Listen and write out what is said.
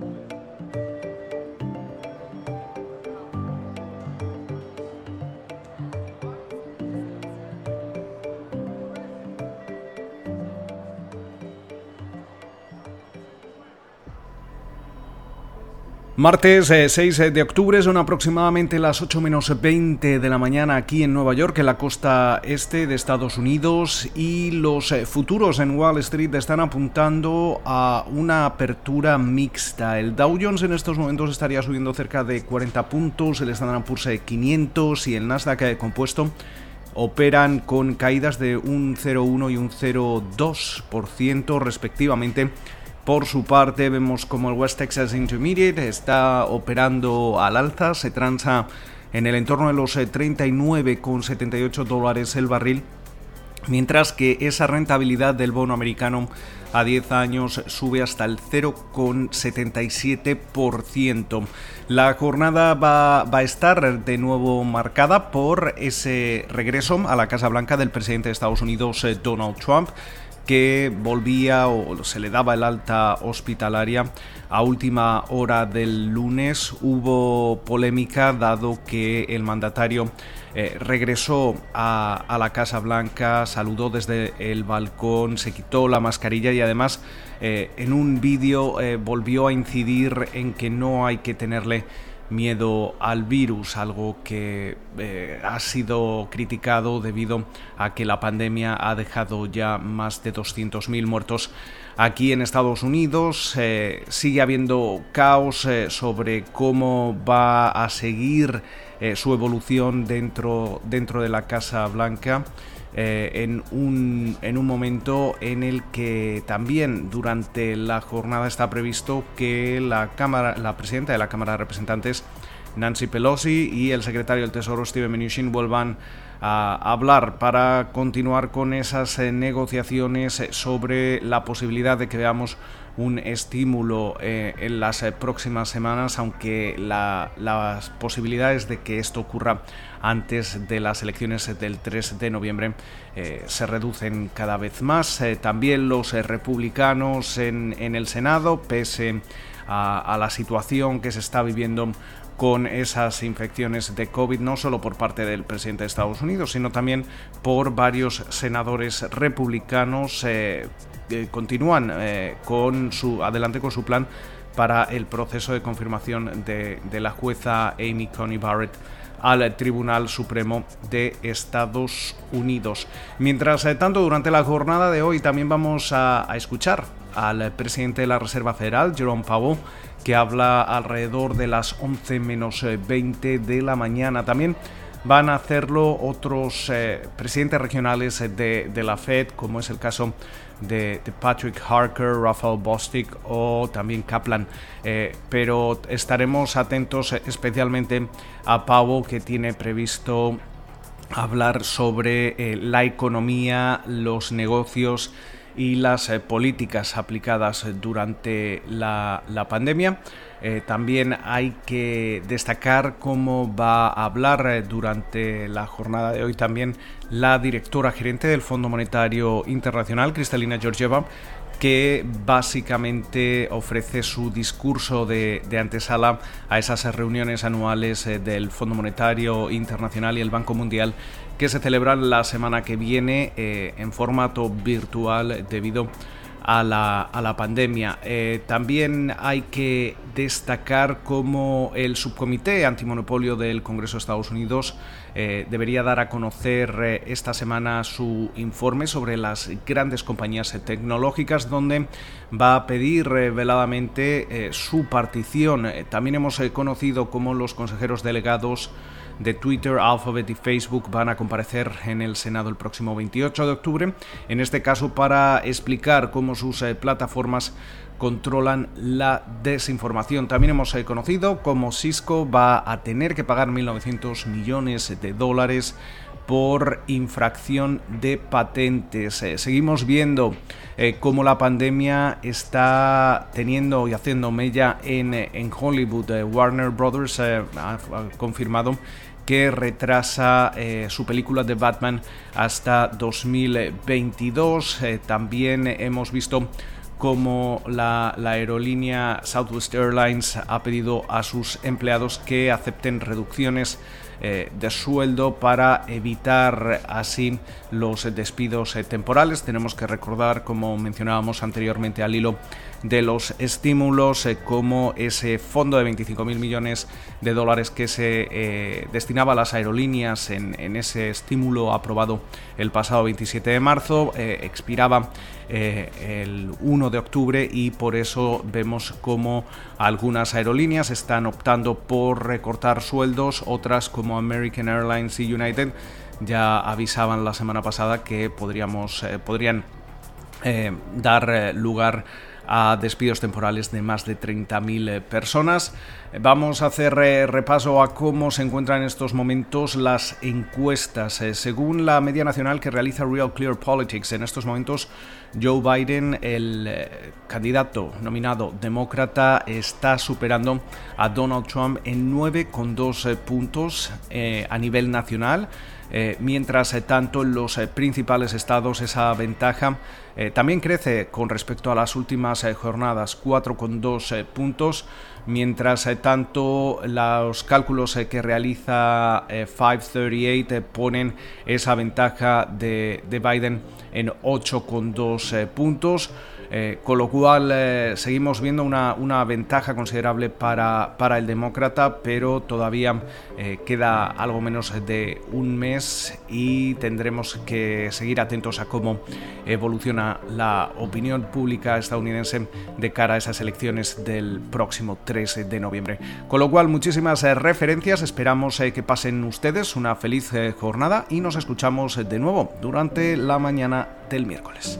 more. Martes 6 eh, de octubre son aproximadamente las 8 menos 20 de la mañana aquí en Nueva York, en la costa este de Estados Unidos, y los eh, futuros en Wall Street están apuntando a una apertura mixta. El Dow Jones en estos momentos estaría subiendo cerca de 40 puntos, el Standard Poor's 500 y el Nasdaq eh, compuesto operan con caídas de un 0,1 y un 0,2% respectivamente por su parte, vemos como el West Texas Intermediate está operando al alza, se transa en el entorno de los 39,78 eh, dólares el barril, mientras que esa rentabilidad del bono americano a 10 años sube hasta el 0,77%. La jornada va, va, a estar de nuevo marcada por ese regreso a la Casa Blanca del presidente de Estados Unidos, eh, Donald Trump que volvía o se le daba el alta hospitalaria a última hora del lunes. Hubo polémica dado que el mandatario eh, regresó a, la Casa Blanca, saludó desde el balcón, se quitó la mascarilla y además eh, en un vídeo eh, volvió a incidir en que no hay que tenerle miedo al virus, algo que eh, ha sido criticado debido a que la pandemia ha dejado ya más de 200.000 muertos aquí en Estados Unidos. Eh, sigue habiendo caos eh, sobre cómo va a seguir su evolución dentro, dentro de la Casa Blanca. Eh, en, un, en un momento en el que también durante la jornada está previsto que la, cámara, la presidenta de la Cámara de Representantes, Nancy Pelosi, y el secretario del Tesoro, Steven Mnuchin, vuelvan a hablar para continuar con esas eh, negociaciones sobre la posibilidad de que veamos un estímulo eh, en las eh, próximas semanas, aunque las posibilidades de que esto ocurra antes de las elecciones del 3 de noviembre eh, se reducen cada vez más. también los republicanos en, el Senado, pese a, la situación que se está viviendo con esas infecciones de COVID, no solo por parte del presidente de Estados Unidos, sino también por varios senadores republicanos continúan eh, con su, adelante con su plan para el proceso de confirmación de, la jueza Amy Coney Barrett al Tribunal Supremo de Estados Unidos. Mientras eh, tanto, durante la jornada de hoy también vamos a, escuchar al presidente de la Reserva Federal, Jerome Powell, que habla alrededor de las 11 menos 20 eh, de la mañana. También van a hacerlo otros presidentes regionales de, la Fed, como es el caso de, Patrick Harker, Rafael Bostic o también Kaplan. Eh, pero estaremos atentos especialmente a Pavo que tiene previsto hablar sobre eh, la economía, los negocios y las eh, políticas aplicadas durante la, la pandemia. Eh, también hay que destacar cómo va a hablar eh, durante la jornada de hoy también la directora gerente del Fondo Monetario Internacional, Cristalina Georgieva, que básicamente ofrece su discurso de, antesala a esas reuniones anuales eh, del Fondo Monetario Internacional y el Banco Mundial que se celebran la semana que viene en formato virtual debido a a la, pandemia. Eh, también hay que destacar cómo el subcomité antimonopolio del Congreso de Estados Unidos eh, debería dar a conocer eh, esta semana su informe sobre las grandes compañías tecnológicas, donde va a pedir veladamente su partición. también hemos conocido cómo los consejeros delegados de Twitter, Alphabet y Facebook van a comparecer en el Senado el próximo 28 de octubre, en este caso para explicar cómo sus eh, plataformas controlan la desinformación. También hemos eh, conocido cómo Cisco va a tener que pagar 1.900 millones de dólares por infracción de patentes. Eh, seguimos viendo cómo la pandemia está teniendo y haciendo mella en, en Hollywood. Warner Brothers ha, confirmado que retrasa eh, su película de Batman hasta 2022. Eh, también hemos visto como la, aerolínea Southwest Airlines ha pedido a sus empleados que acepten reducciones de sueldo para evitar así los despidos eh, temporales. Tenemos que recordar, como mencionábamos anteriormente al hilo de los estímulos, eh, como ese fondo de 25.000 millones de dólares que se destinaba a las aerolíneas en, en, ese estímulo aprobado el pasado 27 de marzo expiraba el 1 de octubre y por eso vemos como algunas aerolíneas están optando por recortar sueldos, otras como American Airlines y United ya avisaban la semana pasada que podríamos, eh, podrían eh, dar eh, lugar a despidos temporales de más de 30.000 personas. Vamos a hacer repaso a cómo se encuentran en estos momentos las encuestas. según la media nacional que realiza Real Clear Politics, en estos momentos Joe Biden, el candidato nominado demócrata, está superando a Donald Trump en 9,2 puntos a nivel nacional. Eh, mientras eh, tanto en los eh, principales estados esa ventaja también crece con respecto a las últimas jornadas, 4,2 puntos, mientras tanto los cálculos que realiza 538 ponen esa ventaja de, de Biden en 8,2 puntos. Eh, con lo cual eh, seguimos viendo una, ventaja considerable para, para, el demócrata, pero todavía eh, queda algo menos de un mes y tendremos que seguir atentos a cómo evoluciona la opinión pública estadounidense de cara a esas elecciones del próximo 3 de noviembre. Con lo cual, muchísimas referencias, esperamos que pasen ustedes una feliz jornada y nos escuchamos de nuevo durante la mañana del miércoles.